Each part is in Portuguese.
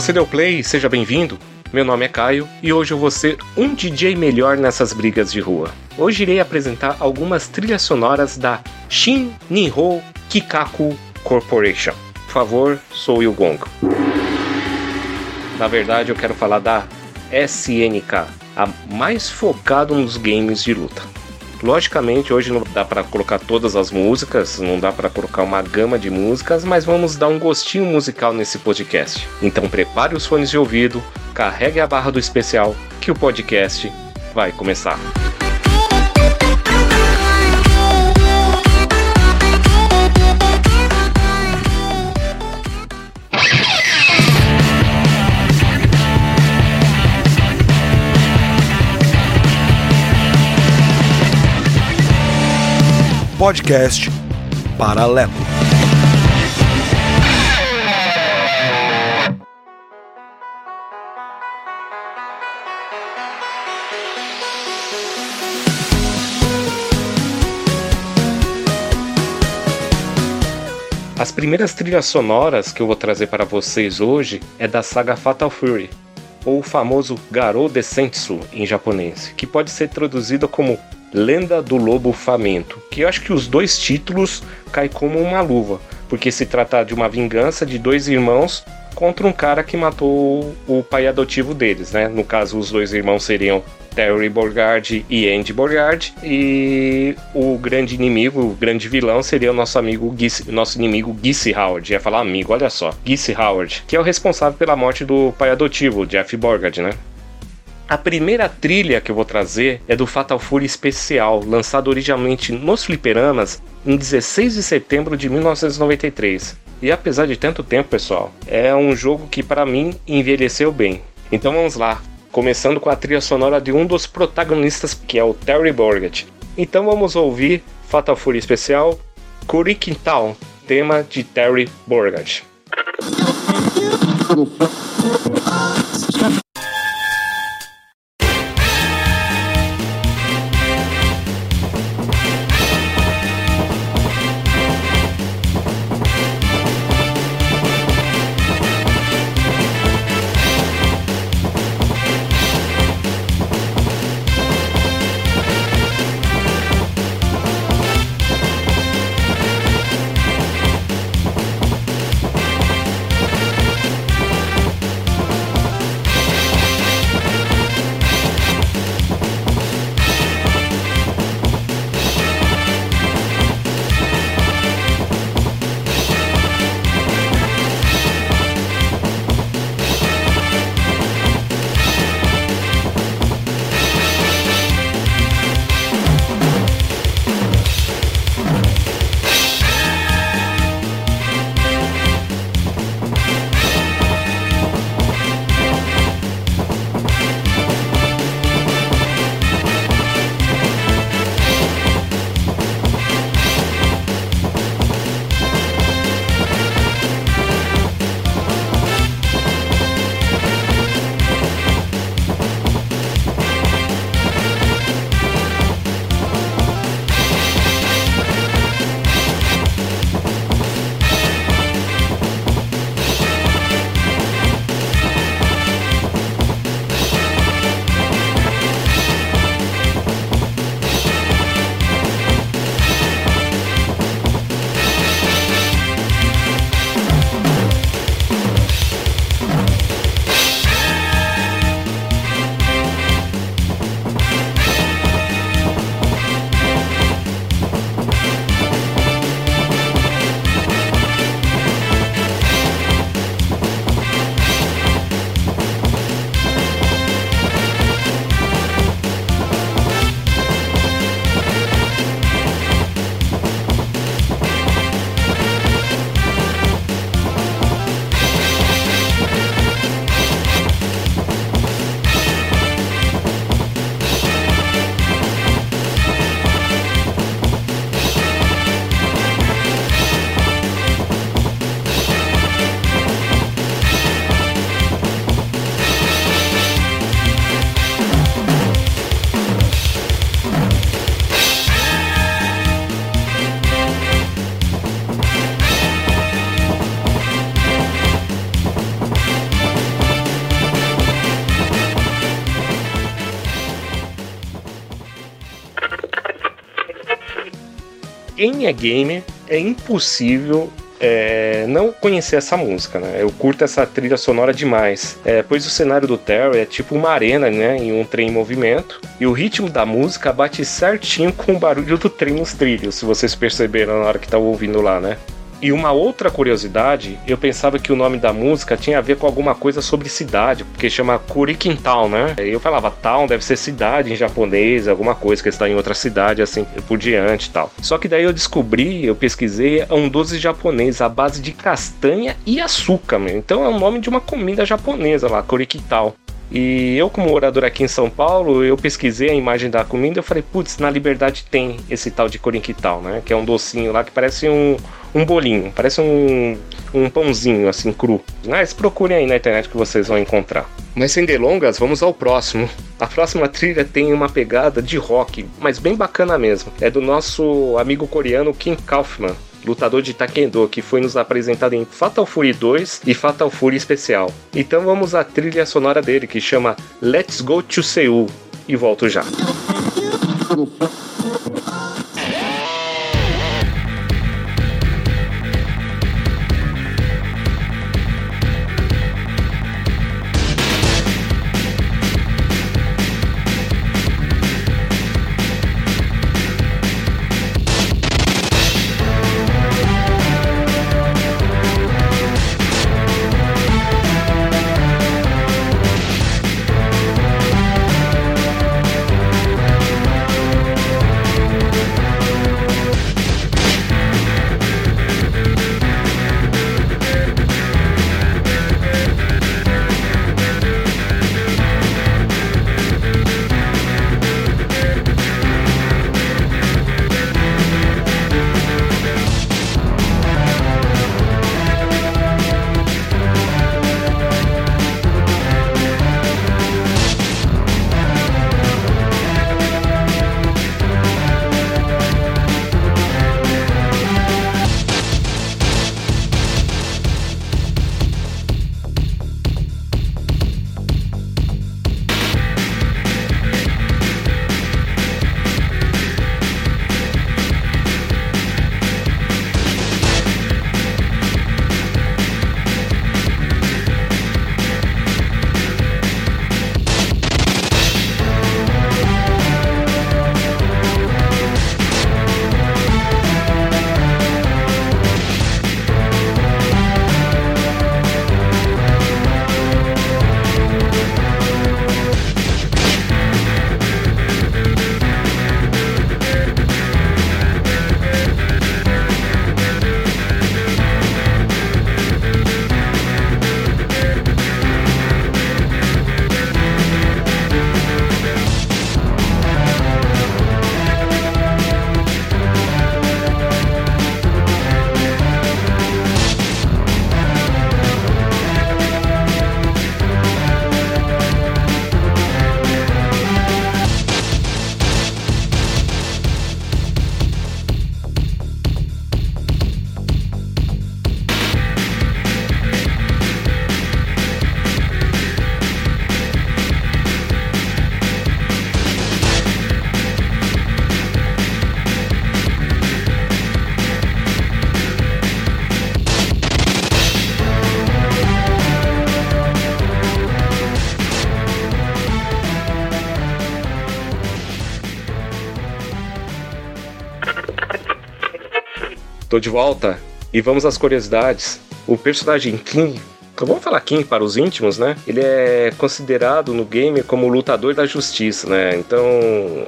Você deu play? Seja bem-vindo. Meu nome é Caio e hoje eu vou ser um DJ melhor nessas brigas de rua. Hoje irei apresentar algumas trilhas sonoras da Shin Nihon Kikaku Corporation. Por favor, sou o Gongo. Na verdade, eu quero falar da SNK, a mais focada nos games de luta. Logicamente, hoje não dá para colocar todas as músicas, não dá para colocar uma gama de músicas, mas vamos dar um gostinho musical nesse podcast. Então prepare os fones de ouvido, carregue a barra do especial, que o podcast vai começar. Podcast Paralelo. As primeiras trilhas sonoras que eu vou trazer para vocês hoje é da saga Fatal Fury, ou o famoso Garou Desentsu em japonês, que pode ser traduzido como Lenda do Lobo Faminto, que eu acho que os dois títulos caem como uma luva, porque se trata de uma vingança de dois irmãos contra um cara que matou o pai adotivo deles, né? No caso, os dois irmãos seriam Terry Borgard e Andy Borgard e o grande inimigo, o grande vilão seria o nosso amigo nosso inimigo Gissy Howard. Ia falar amigo, olha só, Gissy Howard, que é o responsável pela morte do pai adotivo, Jeff Borgard, né? A primeira trilha que eu vou trazer é do Fatal Fury Especial, lançado originalmente nos fliperamas em 16 de setembro de 1993. E apesar de tanto tempo, pessoal, é um jogo que para mim envelheceu bem. Então vamos lá, começando com a trilha sonora de um dos protagonistas, que é o Terry Borgett. Então vamos ouvir Fatal Fury Especial, Kurikin tema de Terry Borgett. Quem é gamer é impossível é, não conhecer essa música, né? Eu curto essa trilha sonora demais. É, pois o cenário do Terry é tipo uma arena, né? Em um trem em movimento. E o ritmo da música bate certinho com o barulho do trem nos trilhos, se vocês perceberam na hora que estavam ouvindo lá, né? E uma outra curiosidade, eu pensava que o nome da música tinha a ver com alguma coisa sobre cidade, porque chama Kurikin Town, né? Eu falava, town deve ser cidade em japonês, alguma coisa que está em outra cidade, assim por diante e tal. Só que daí eu descobri, eu pesquisei, é um doce japonês à base de castanha e açúcar, meu. Então é o nome de uma comida japonesa lá, Kurikin Town. E eu, como morador aqui em São Paulo, eu pesquisei a imagem da comida e falei, putz, na Liberdade tem esse tal de corinquital, né? Que é um docinho lá que parece um, um bolinho, parece um, um pãozinho assim cru. Mas procurem aí na internet que vocês vão encontrar. Mas sem delongas, vamos ao próximo. A próxima trilha tem uma pegada de rock, mas bem bacana mesmo. É do nosso amigo coreano Kim Kaufman lutador de Taekwondo, que foi nos apresentado em Fatal Fury 2 e Fatal Fury Especial. Então vamos à trilha sonora dele, que chama Let's Go to Seul, e volto já. Tô de volta e vamos às curiosidades. O personagem Kim, vamos falar Kim para os íntimos, né? Ele é considerado no game como o lutador da justiça, né? Então,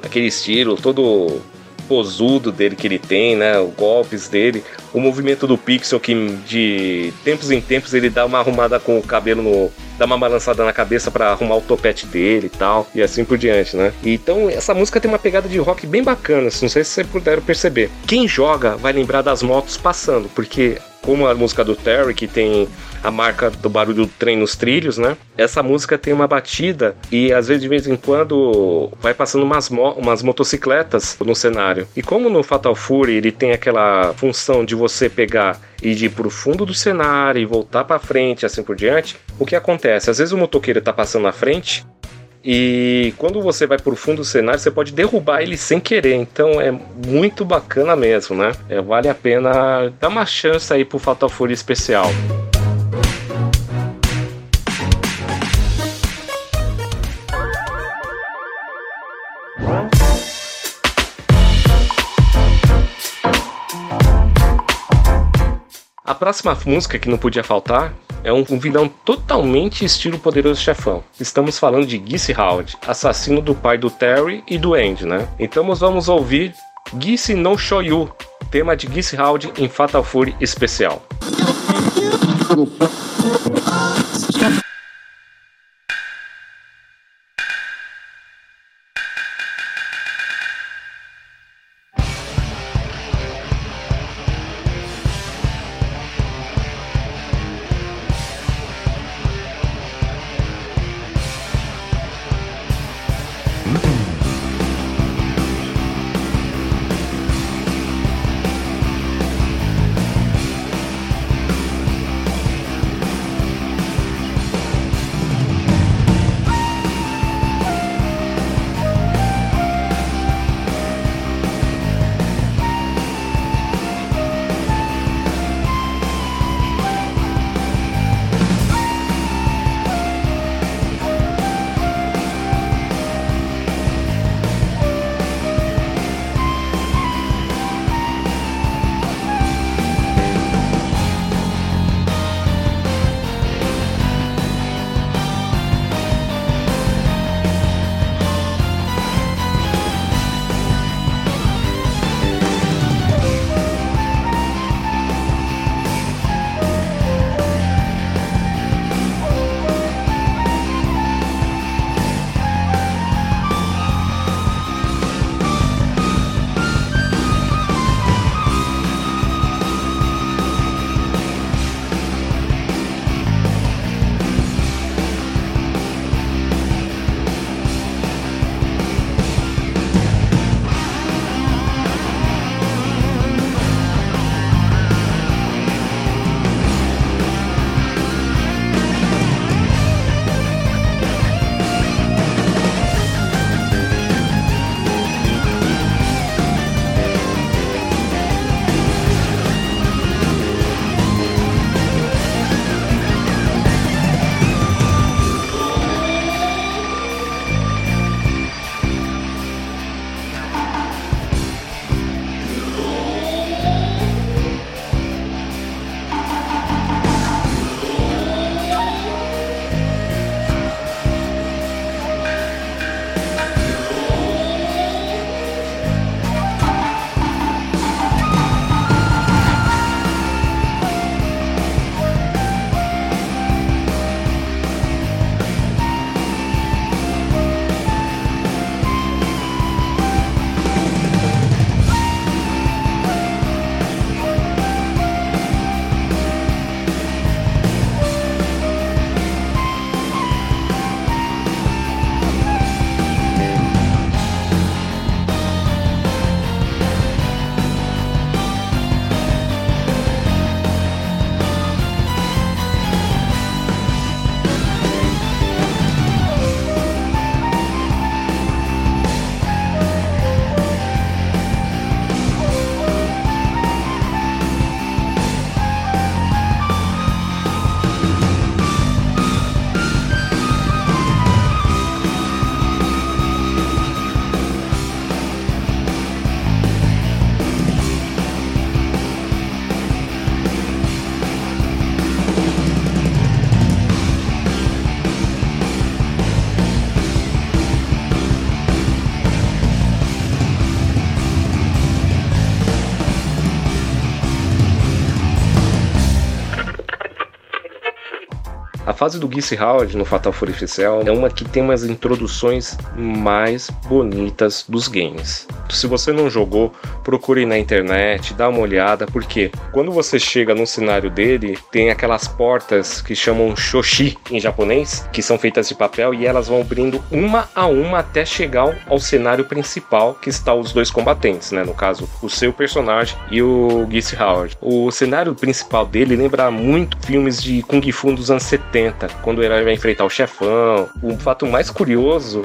aquele estilo todo posudo dele que ele tem, né? Os golpes dele, o movimento do Pixel que de tempos em tempos ele dá uma arrumada com o cabelo no dá uma balançada na cabeça para arrumar o topete dele e tal, e assim por diante, né? Então essa música tem uma pegada de rock bem bacana, não sei se vocês puderam perceber. Quem joga vai lembrar das motos passando, porque como a música do Terry, que tem a marca do barulho do trem nos trilhos, né? Essa música tem uma batida e às vezes de vez em quando vai passando umas, mo umas motocicletas no cenário. E como no Fatal Fury ele tem aquela função de você pegar e ir pro fundo do cenário e voltar para frente, assim por diante, o que acontece? Às vezes o motoqueiro tá passando na frente E quando você vai pro fundo do cenário, você pode derrubar ele sem querer. Então é muito bacana mesmo, né? É, vale a pena dar uma chance aí pro Fatal Fury especial. A próxima música que não podia faltar é um, vilão totalmente estilo Poderoso Chefão. Estamos falando de Gissy Howard, assassino do pai do Terry e do Andy, né? Então vamos ouvir Gissy No Show You, tema de Gissy Howard em Fatal Fury especial. Fase do Geese Howard no Fatal Fury Oficial é uma que tem umas introduções mais bonitas dos games. Se você não jogou, procure na internet, dá uma olhada, porque quando você chega no cenário dele, tem aquelas portas que chamam shoshi em japonês, que são feitas de papel e elas vão abrindo uma a uma até chegar ao cenário principal, que está os dois combatentes, né? No caso, o seu personagem e o Geese Howard. O cenário principal dele lembra muito filmes de Kung Fu dos anos 70, quando herói vai enfrentar o chefão. O fato mais curioso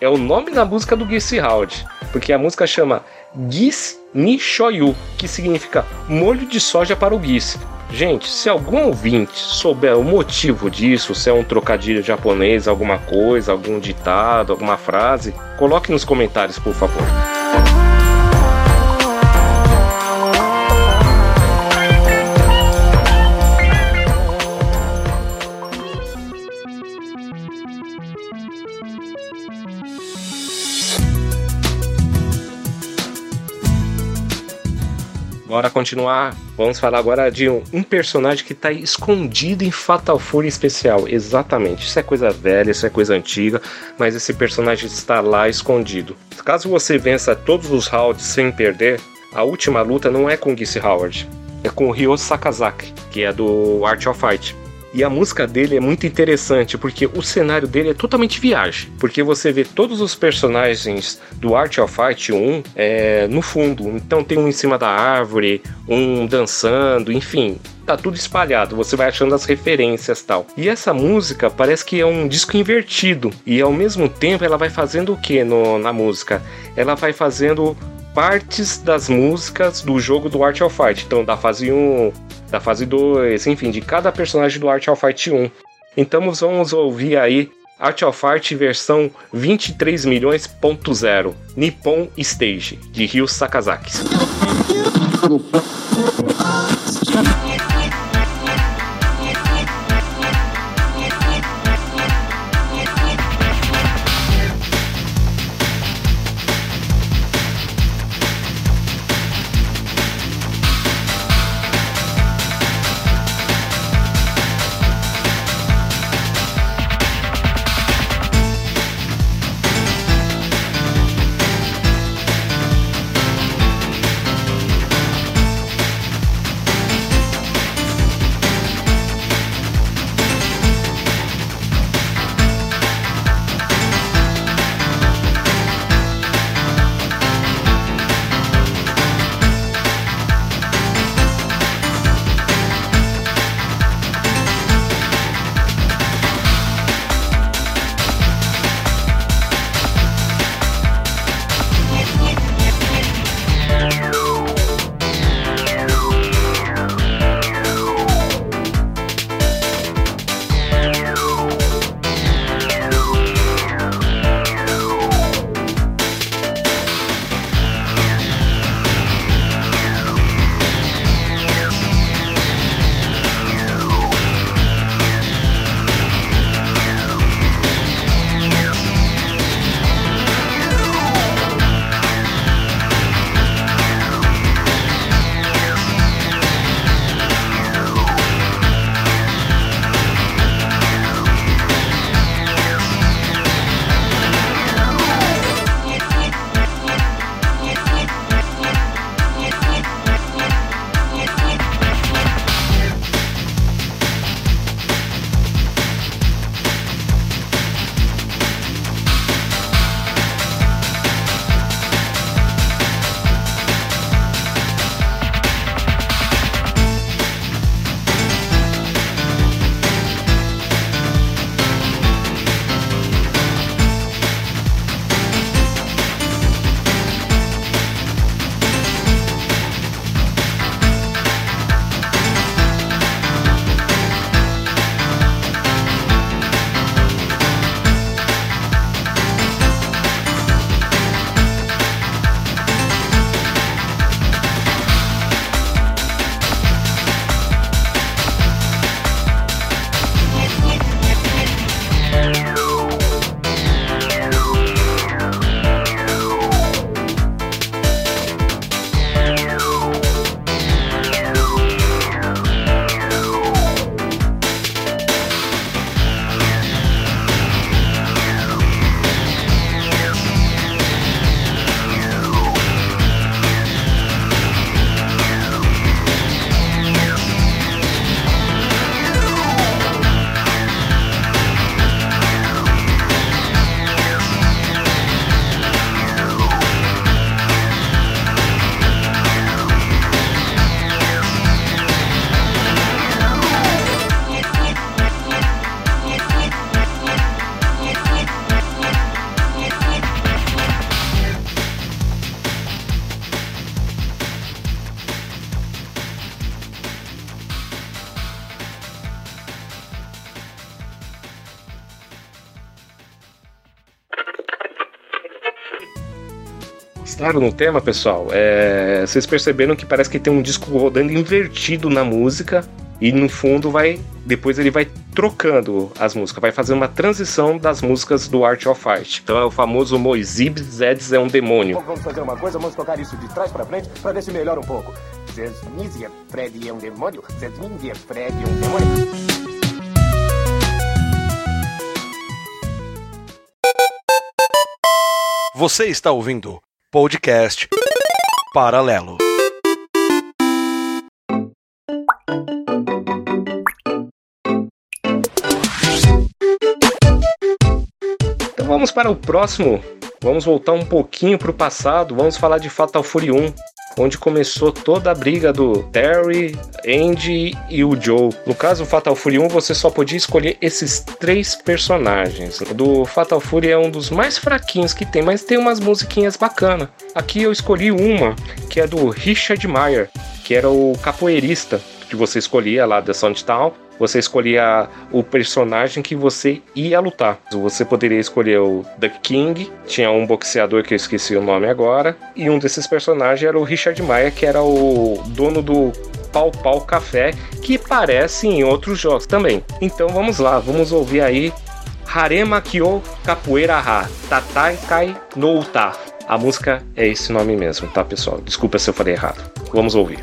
é o nome da música do Geese Howard, porque a música chama Gis Nishoyu, que significa molho de soja para o Gis. Gente, se algum ouvinte souber o motivo disso, se é um trocadilho japonês, alguma coisa, algum ditado, alguma frase, coloque nos comentários, por favor. Bora continuar. Vamos falar agora de um, um personagem que está escondido em Fatal Fury especial. Exatamente. Isso é coisa velha, isso é coisa antiga, mas esse personagem está lá escondido. Caso você vença todos os rounds sem perder, a última luta não é com Gissy Howard, é com o Ryo Sakazaki, que é do Art of Fight. E a música dele é muito interessante porque o cenário dele é totalmente viagem. Porque você vê todos os personagens do Art of Fight 1 é, no fundo. Então tem um em cima da árvore, um dançando, enfim tá tudo espalhado, você vai achando as referências tal. E essa música parece que é um disco invertido e ao mesmo tempo ela vai fazendo o que na música? Ela vai fazendo partes das músicas do jogo do Art of Fight. Então, da fase 1, da fase 2, enfim, de cada personagem do Art of Fight 1. Então vamos ouvir aí Art of Fight versão 23 milhões.0 Nippon Stage de Ryu Sakazaki. prestaram no tema, pessoal, é... vocês perceberam que parece que tem um disco rodando invertido na música e no fundo vai depois ele vai trocando as músicas, vai fazer uma transição das músicas do Art of Fight. Então é o famoso Moisib Zeds é um demônio. Vamos fazer uma coisa, vamos tocar isso de trás para frente para ver se melhora um pouco. Zesmizia Freddy é um demônio, Zesmizia Freddy é um demônio. Você está ouvindo podcast Paralelo. Então vamos para o próximo. Vamos voltar um pouquinho para o passado. Vamos falar de Fatal Fury 1, onde começou toda a briga do Terry, Andy e o Joe. No caso, Fatal Fury 1 você só podia escolher esses três personagens. Do Fatal Fury é um dos mais fraquinhos que tem, mas tem umas musiquinhas bacanas. Aqui eu escolhi uma que é do Richard Meyer, que era o capoeirista que você escolhia lá da Soundtown você escolhia o personagem que você ia lutar. Você poderia escolher o The King, tinha um boxeador que eu esqueci o nome agora, e um desses personagens era o Richard Maia, que era o dono do Pau Pau Café, que aparece em outros jogos também. Então vamos lá, vamos ouvir aí Harema Kyo Capoeira Ha, Tatai Kai no Uta. A música é esse nome mesmo, tá pessoal? Desculpa se eu falei errado. Vamos ouvir.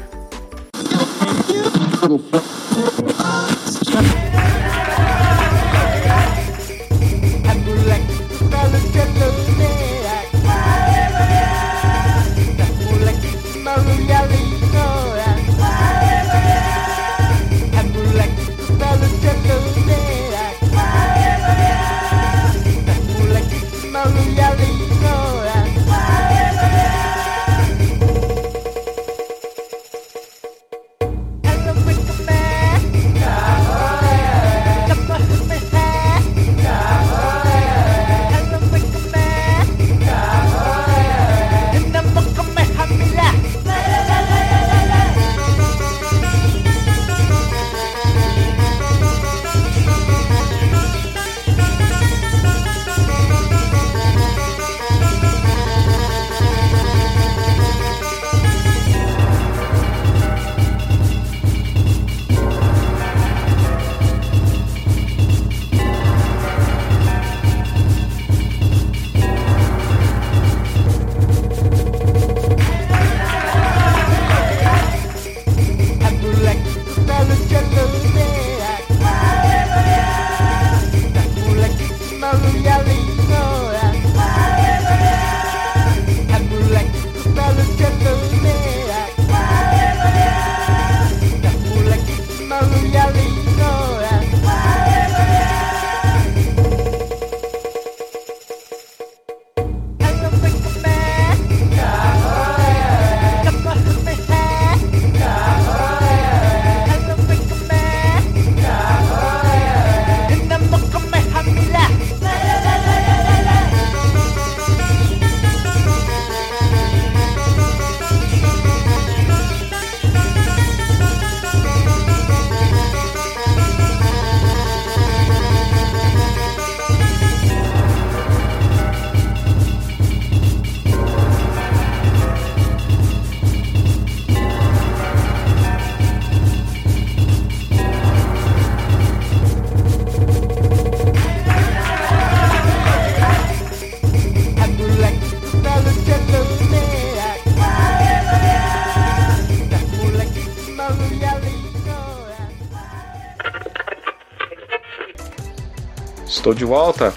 Estou de volta.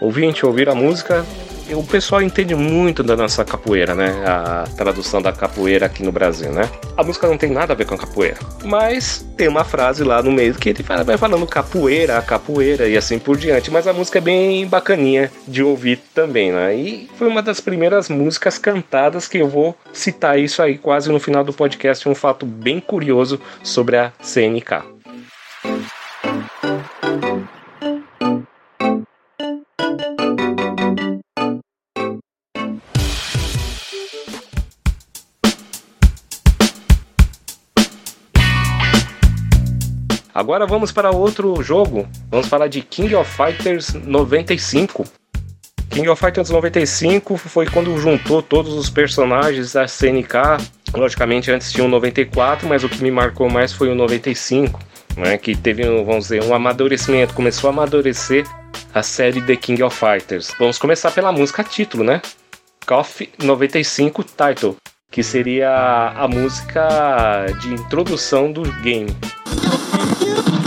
Ouvinte, ouvir a música. O pessoal entende muito da nossa capoeira, né? A tradução da capoeira aqui no Brasil, né? A música não tem nada a ver com a capoeira. Mas tem uma frase lá no meio que ele vai falando capoeira, capoeira e assim por diante. Mas a música é bem bacaninha de ouvir também, né? E foi uma das primeiras músicas cantadas que eu vou citar isso aí quase no final do podcast. Um fato bem curioso sobre a CNK. Agora vamos para outro jogo. Vamos falar de King of Fighters 95. King of Fighters 95 foi quando juntou todos os personagens da CNK. Logicamente, antes tinha o 94, mas o que me marcou mais foi o 95, né? Que teve, vamos dizer, um amadurecimento, começou a amadurecer a série The King of Fighters. Vamos começar pela música título, né? KOF 95 Title, que seria a música de introdução do game.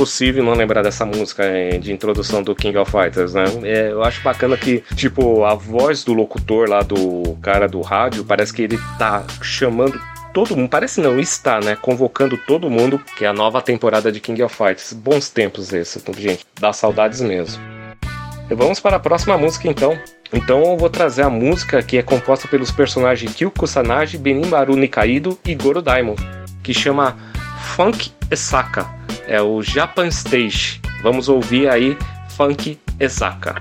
impossível não lembrar dessa música de introdução do King of Fighters, né? É, eu acho bacana que, tipo, a voz do locutor lá do cara do rádio, parece que ele tá chamando todo mundo, parece não, está, né? Convocando todo mundo, que é a nova temporada de King of Fighters. Bons tempos esse, gente. Dá saudades mesmo. E vamos para a próxima música então. Então eu vou trazer a música que é composta pelos personagens Kyu Kusanagi, Benimaru Nikaido e Goro Daimon, que chama Funk Esaka é o Japan Stage. Vamos ouvir aí Funk Esaka.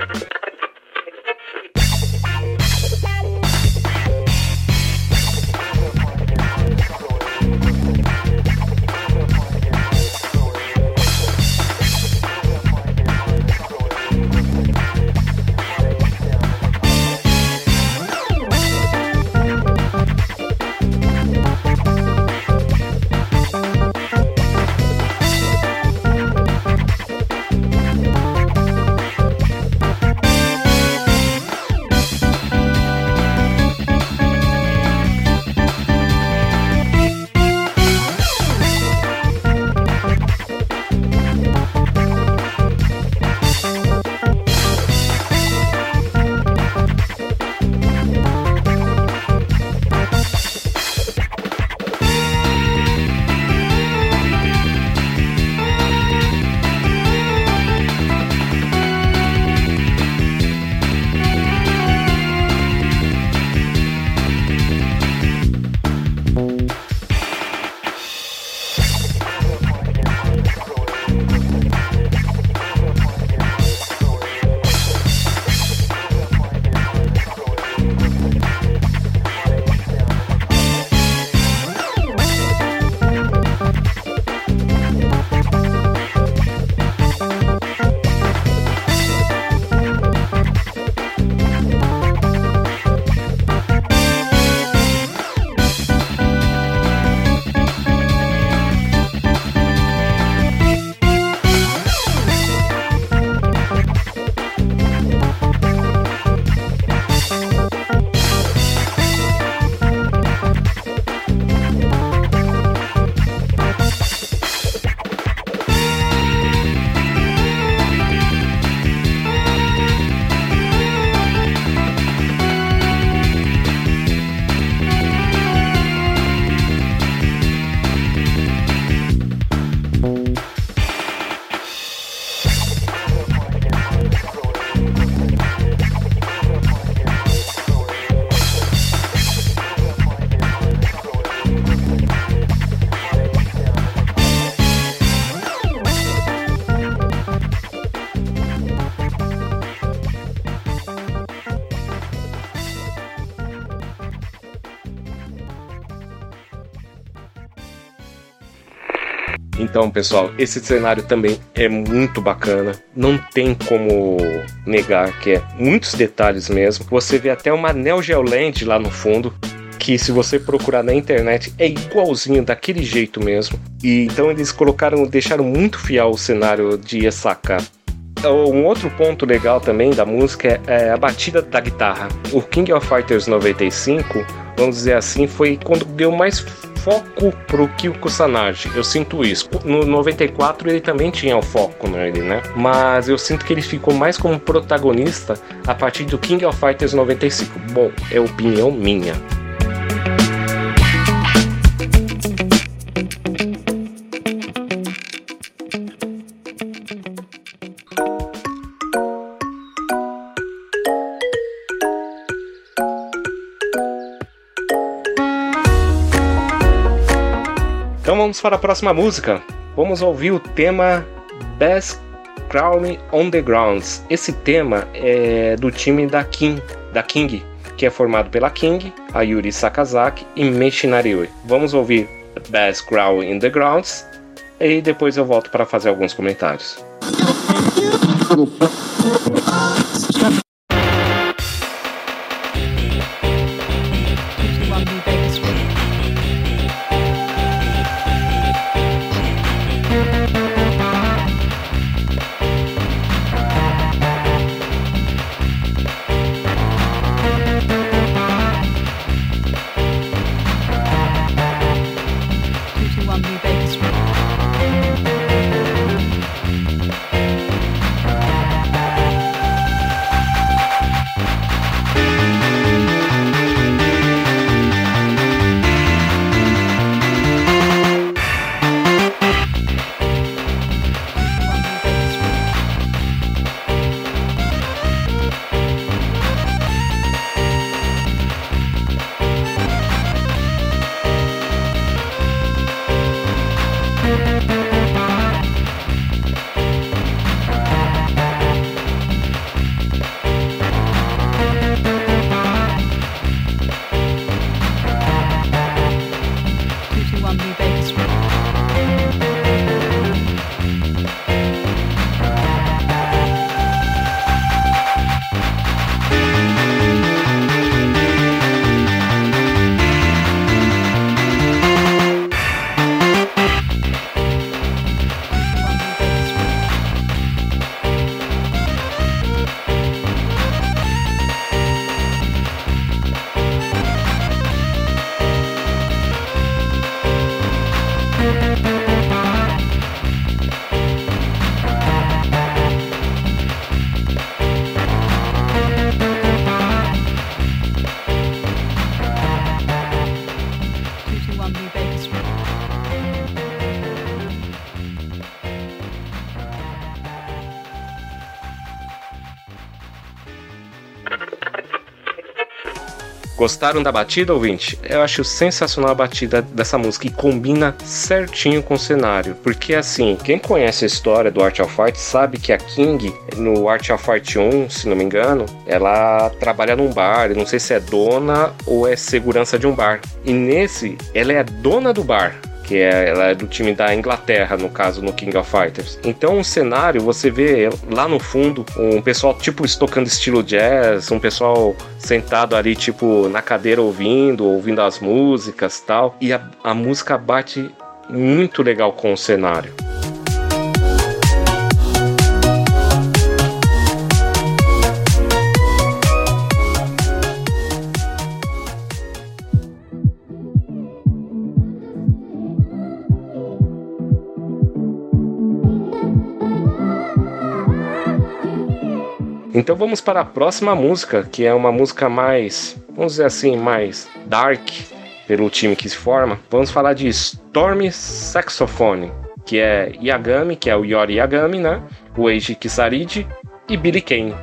Então, pessoal, esse cenário também é muito bacana. Não tem como negar que é muitos detalhes mesmo. Você vê até uma Neo Geo Land lá no fundo, que se você procurar na internet é igualzinho daquele jeito mesmo. E então eles colocaram, deixaram muito fiel o cenário de Esaka. Um outro ponto legal também da música é a batida da guitarra. O King of Fighters 95, vamos dizer assim, foi quando deu mais foco pro Kyo Kusanagi. Eu sinto isso. No 94 ele também tinha o foco nele, né? Mas eu sinto que ele ficou mais como protagonista a partir do King of Fighters 95. Bom, é opinião minha. Vamos para a próxima música. Vamos ouvir o tema Best Crown on the Grounds. Esse tema é do time da King, da King, que é formado pela King, Yuri Sakazaki e Meshinari Vamos ouvir Best Crown in the Grounds e depois eu volto para fazer alguns comentários. Gostaram da batida, ouvinte? Eu acho sensacional a batida dessa música e combina certinho com o cenário. Porque, assim, quem conhece a história do Art of Fight sabe que a King, no Art of Fight 1, se não me engano, ela trabalha num bar. Não sei se é dona ou é segurança de um bar. E nesse, ela é dona do bar que é, ela é do time da Inglaterra, no caso, no King of Fighters. Então, o cenário, você vê lá no fundo um pessoal, tipo, tocando estilo jazz, um pessoal sentado ali, tipo, na cadeira ouvindo, ouvindo as músicas tal. E a, a música bate muito legal com o cenário. Então vamos para a próxima música, que é uma música mais, vamos dizer assim, mais dark pelo time que se forma. Vamos falar de Storm Saxophone, que é Yagami, que é o Yori Yagami, né? O Eiji Kisaridi e Billy Kane.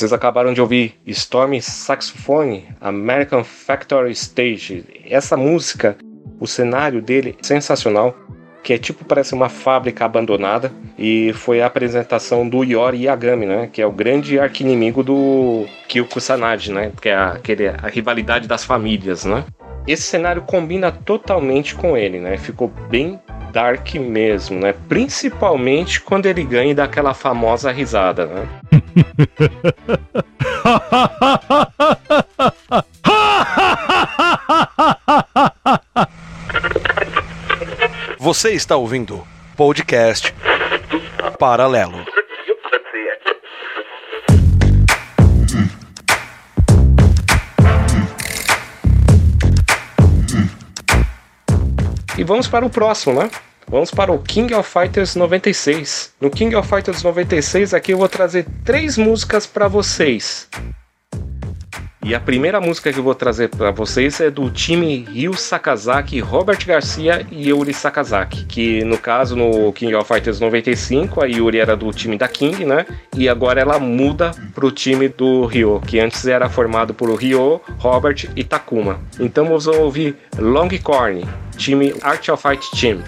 Vocês acabaram de ouvir Storm Saxophone, American Factory Stage. Essa música, o cenário dele é sensacional, que é tipo parece uma fábrica abandonada e foi a apresentação do Yori Yagami, né, que é o grande arquinimigo do Kyo Kusanagi, né, que é a, aquele, a rivalidade das famílias, né. Esse cenário combina totalmente com ele, né, ficou bem dark mesmo, né? Principalmente quando ele ganha daquela famosa risada, né? Você está ouvindo podcast Paralelo. Vamos para o próximo, né? Vamos para o King of Fighters 96. No King of Fighters 96 aqui eu vou trazer três músicas para vocês. E a primeira música que eu vou trazer para vocês é do time Ryu Sakazaki, Robert Garcia e Yuri Sakazaki, que no caso no King of Fighters 95 a Yuri era do time da King, né? E agora ela muda pro time do Ryo, que antes era formado por Ryo, Robert e Takuma. Então vamos ouvir Longcorn, time Art of Fight Team.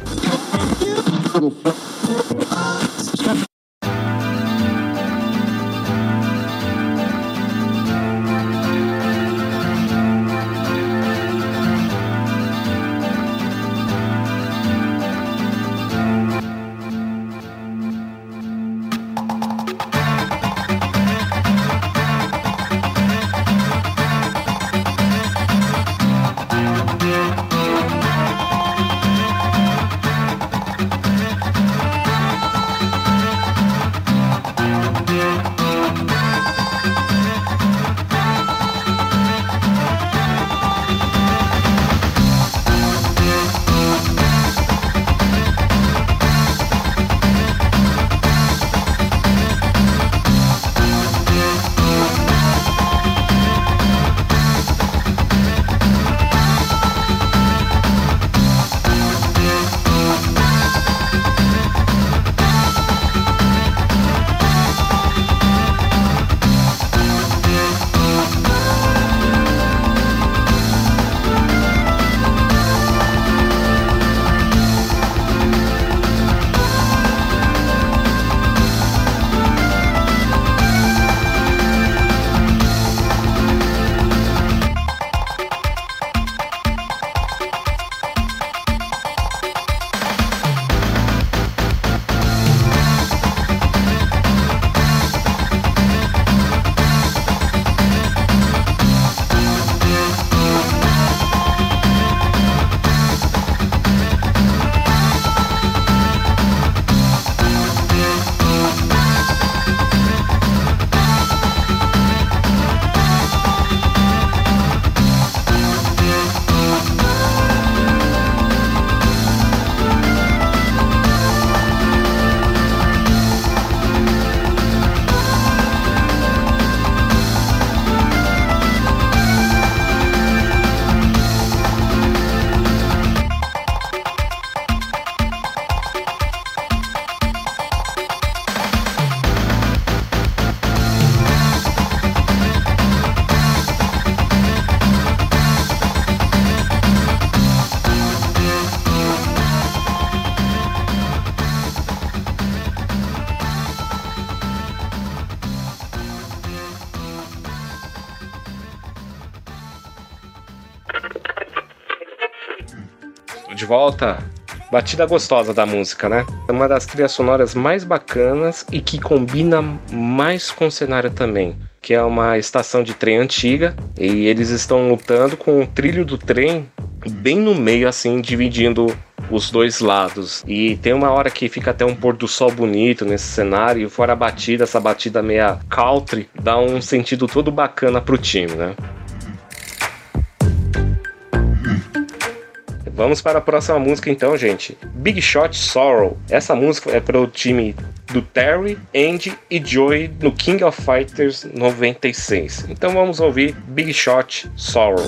De volta. Batida gostosa da música, né? É uma das trilhas sonoras mais bacanas e que combina mais com o cenário também. Que é uma estação de trem antiga e eles estão lutando com o trilho do trem bem no meio, assim, dividindo os dois lados. E tem uma hora que fica até um pôr do sol bonito nesse cenário, e fora a batida, essa batida meia country, dá um sentido todo bacana pro time, né? Vamos para a próxima música então, gente. Big Shot Sorrow. Essa música é para o time do Terry, Andy e Joey no King of Fighters 96. Então vamos ouvir Big Shot Sorrow.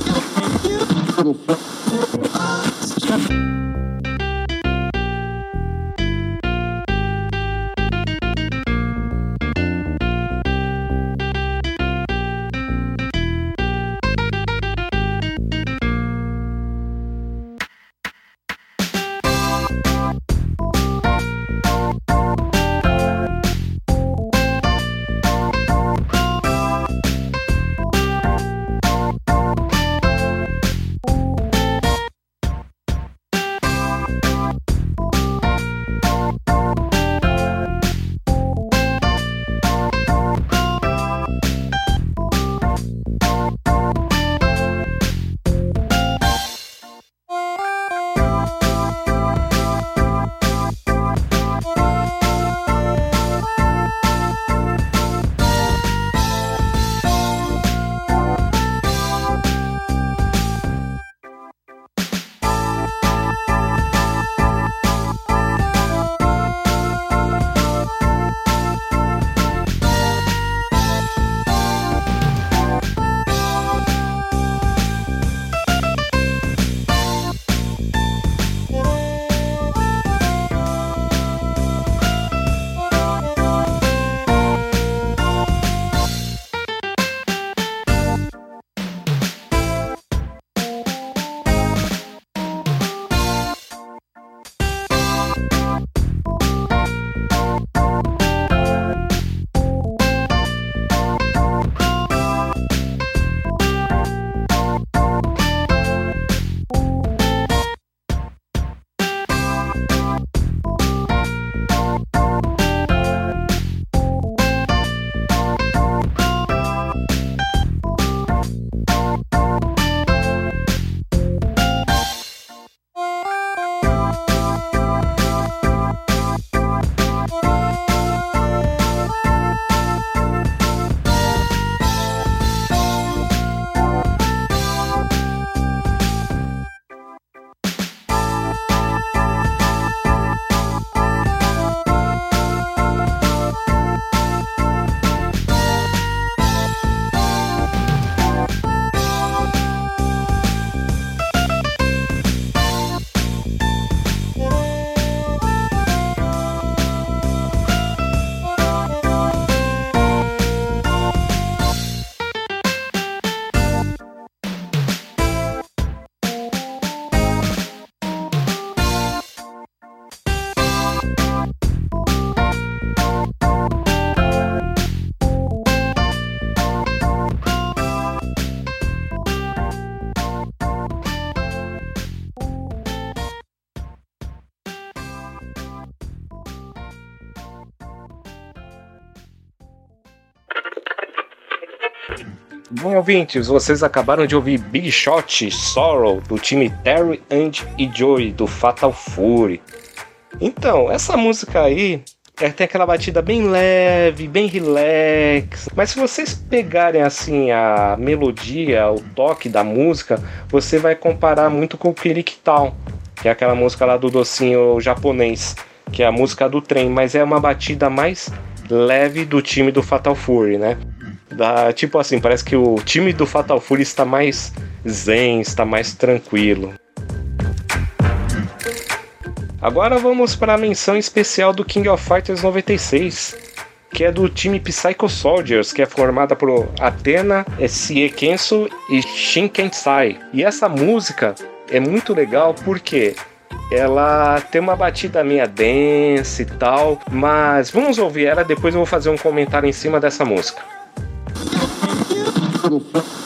Bom, ouvintes, vocês acabaram de ouvir Big Shot Sorrow do time Terry and e Joey do Fatal Fury. Então, essa música aí é, tem aquela batida bem leve, bem relax. Mas se vocês pegarem assim a melodia, o toque da música, você vai comparar muito com o Kirik Town, que é aquela música lá do docinho japonês, que é a música do trem, mas é uma batida mais leve do time do Fatal Fury, né? Da, tipo assim, parece que o time do Fatal Fury está mais zen, está mais tranquilo. Agora vamos para a menção especial do King of Fighters 96, que é do time Psycho Soldiers, que é formada por Athena, Sie Kenso e Shin Kensai. E essa música é muito legal porque ela tem uma batida meia densa e tal, mas vamos ouvir ela, depois eu vou fazer um comentário em cima dessa música microfone.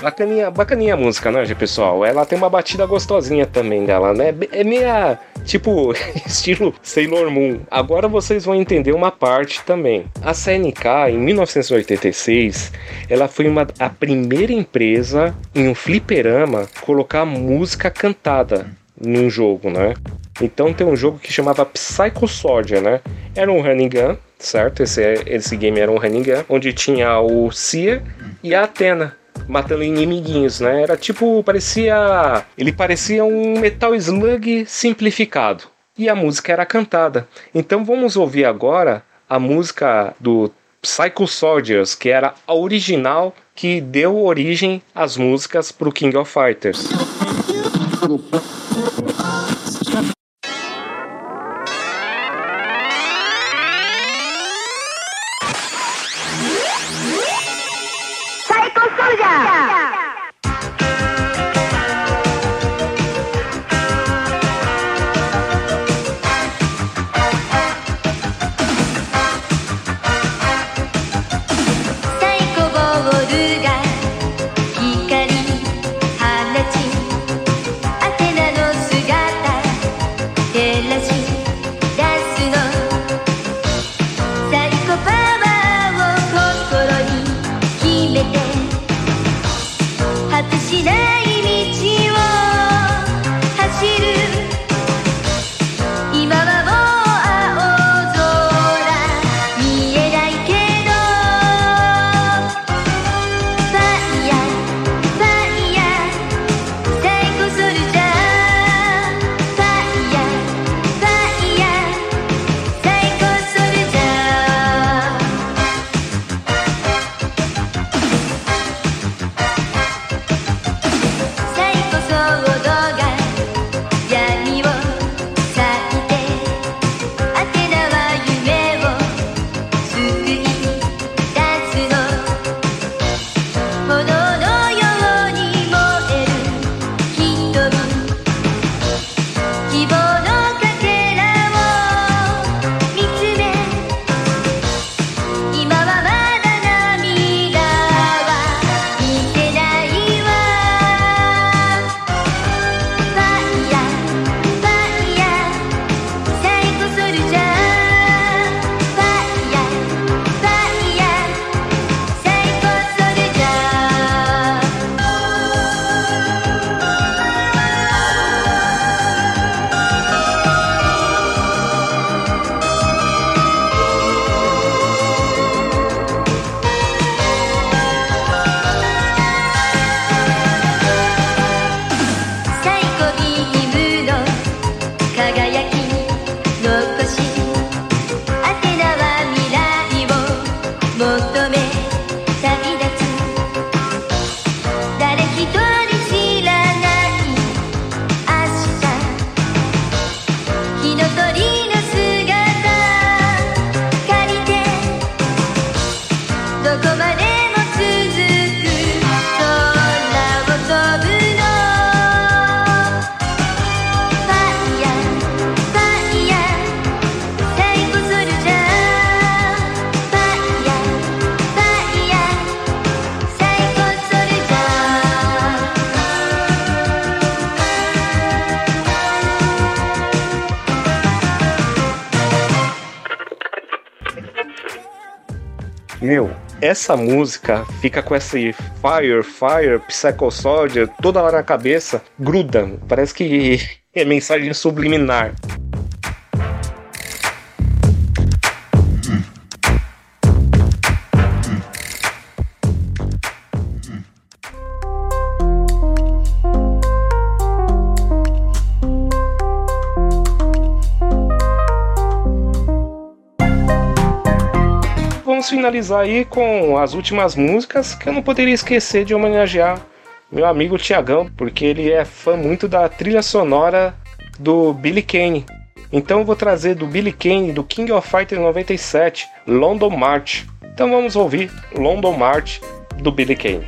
Bacaninha, bacaninha a música, né, pessoal? Ela tem uma batida gostosinha também dela, né? É meia, tipo, estilo Sailor Moon. Agora vocês vão entender uma parte também. A CNK, em 1986, ela foi uma, a primeira empresa em um fliperama colocar música cantada num jogo, né? Então tem um jogo que chamava Psycho Soldier, né? Era um running gun, certo? Esse, esse game era um running gun, onde tinha o Cia e a Athena matando inimiguinhos, né? Era tipo, parecia. Ele parecia um Metal Slug simplificado. E a música era cantada. Então vamos ouvir agora a música do Psycho Soldiers, que era a original que deu origem às músicas para o King of Fighters. Essa música fica com esse Fire, Fire, Psycho Soldier toda hora na cabeça, gruda. Parece que é mensagem subliminar. Finalizar aí com as últimas músicas que eu não poderia esquecer de homenagear meu amigo Tiagão, porque ele é fã muito da trilha sonora do Billy Kane. Então vou trazer do Billy Kane, do King of Fighters 97, London March. Então vamos ouvir London March do Billy Kane.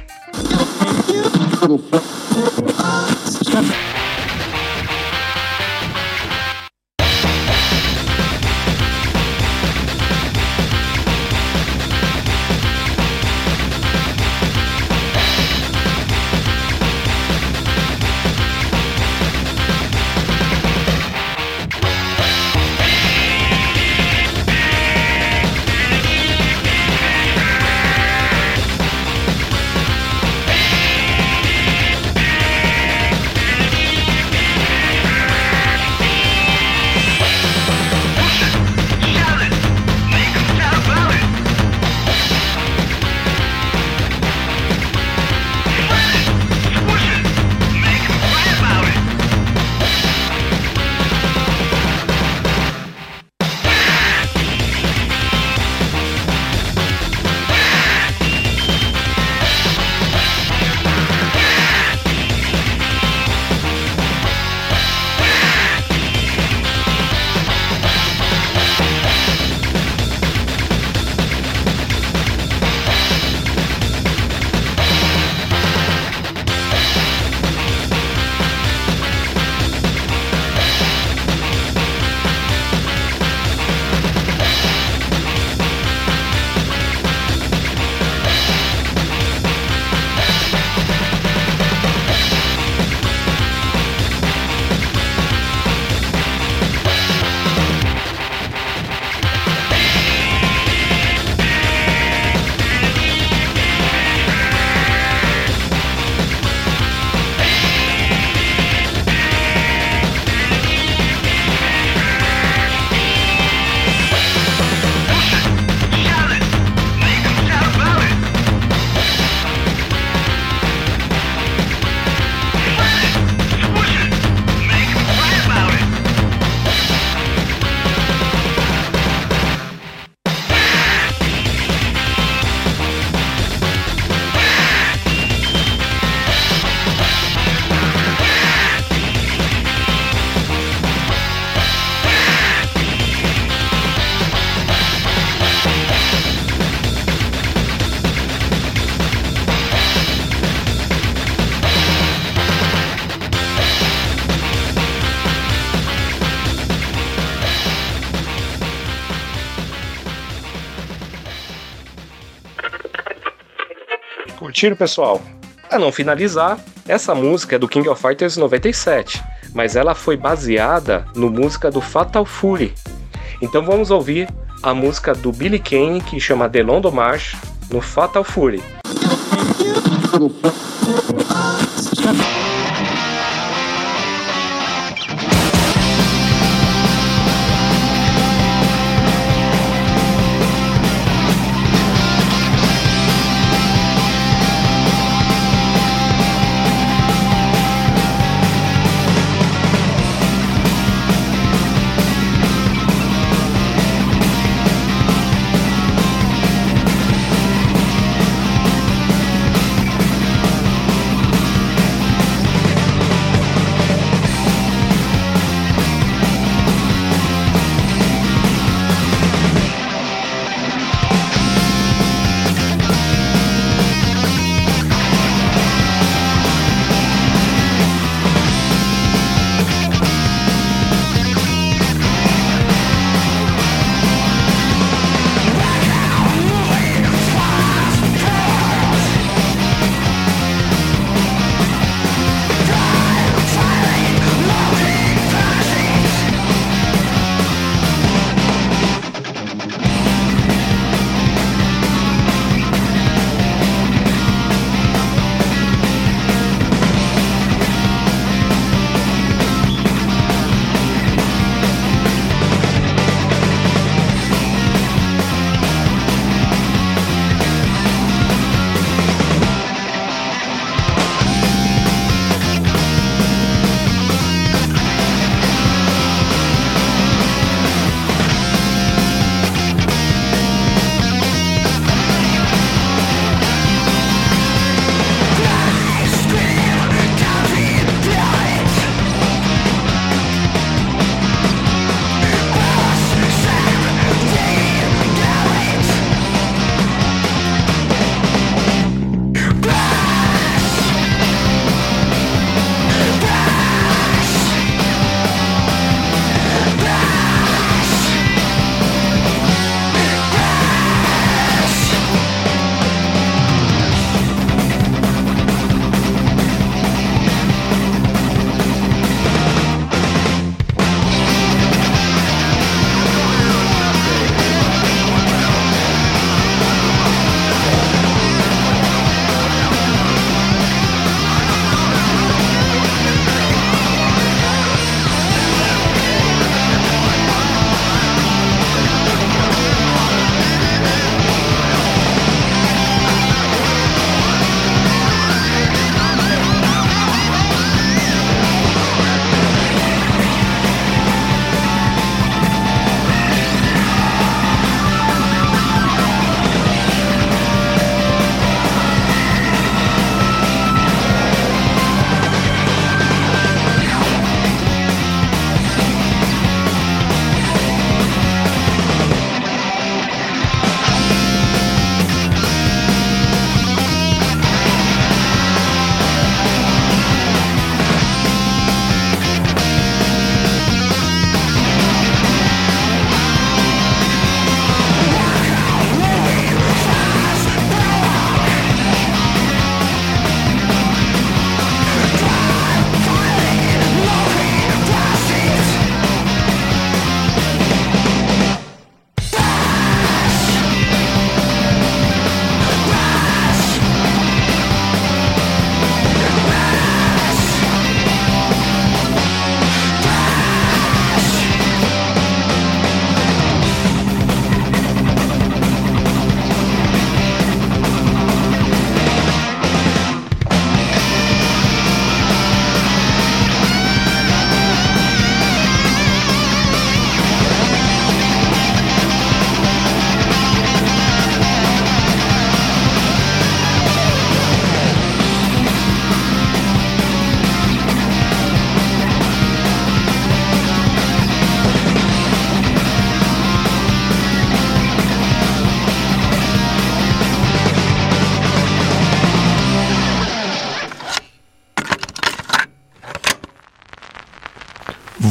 Curtiram, pessoal? Para não finalizar, essa música é do King of Fighters 97, mas ela foi baseada no música do Fatal Fury. Então vamos ouvir a música do Billy Kane que chama The London March no Fatal Fury.「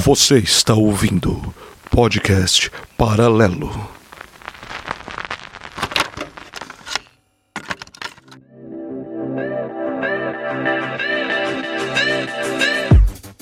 Você está ouvindo podcast Paralelo.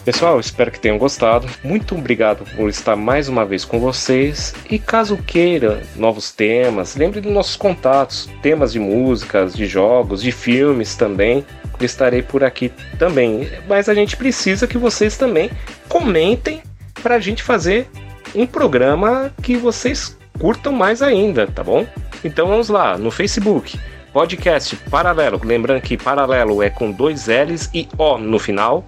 Pessoal, espero que tenham gostado. Muito obrigado por estar mais uma vez com vocês. E caso queira novos temas, lembre dos nossos contatos, temas de músicas, de jogos, de filmes também. Estarei por aqui também. Mas a gente precisa que vocês também comentem para a gente fazer um programa que vocês curtam mais ainda, tá bom? Então vamos lá, no Facebook, podcast Paralelo. Lembrando que Paralelo é com dois L's e O no final.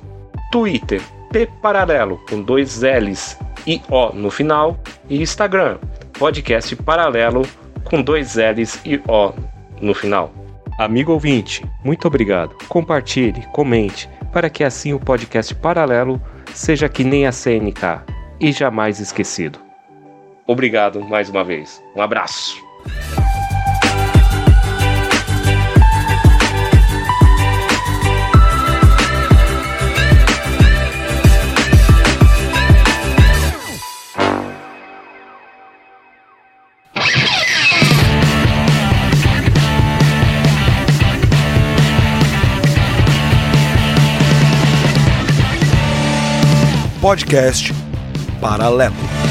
Twitter, P Paralelo, com dois L's e O no final. E Instagram, podcast Paralelo, com dois L's e O no final. Amigo ouvinte, muito obrigado. Compartilhe, comente, para que assim o podcast Paralelo seja que nem a CNK e jamais esquecido. Obrigado mais uma vez. Um abraço. Podcast Paralelo.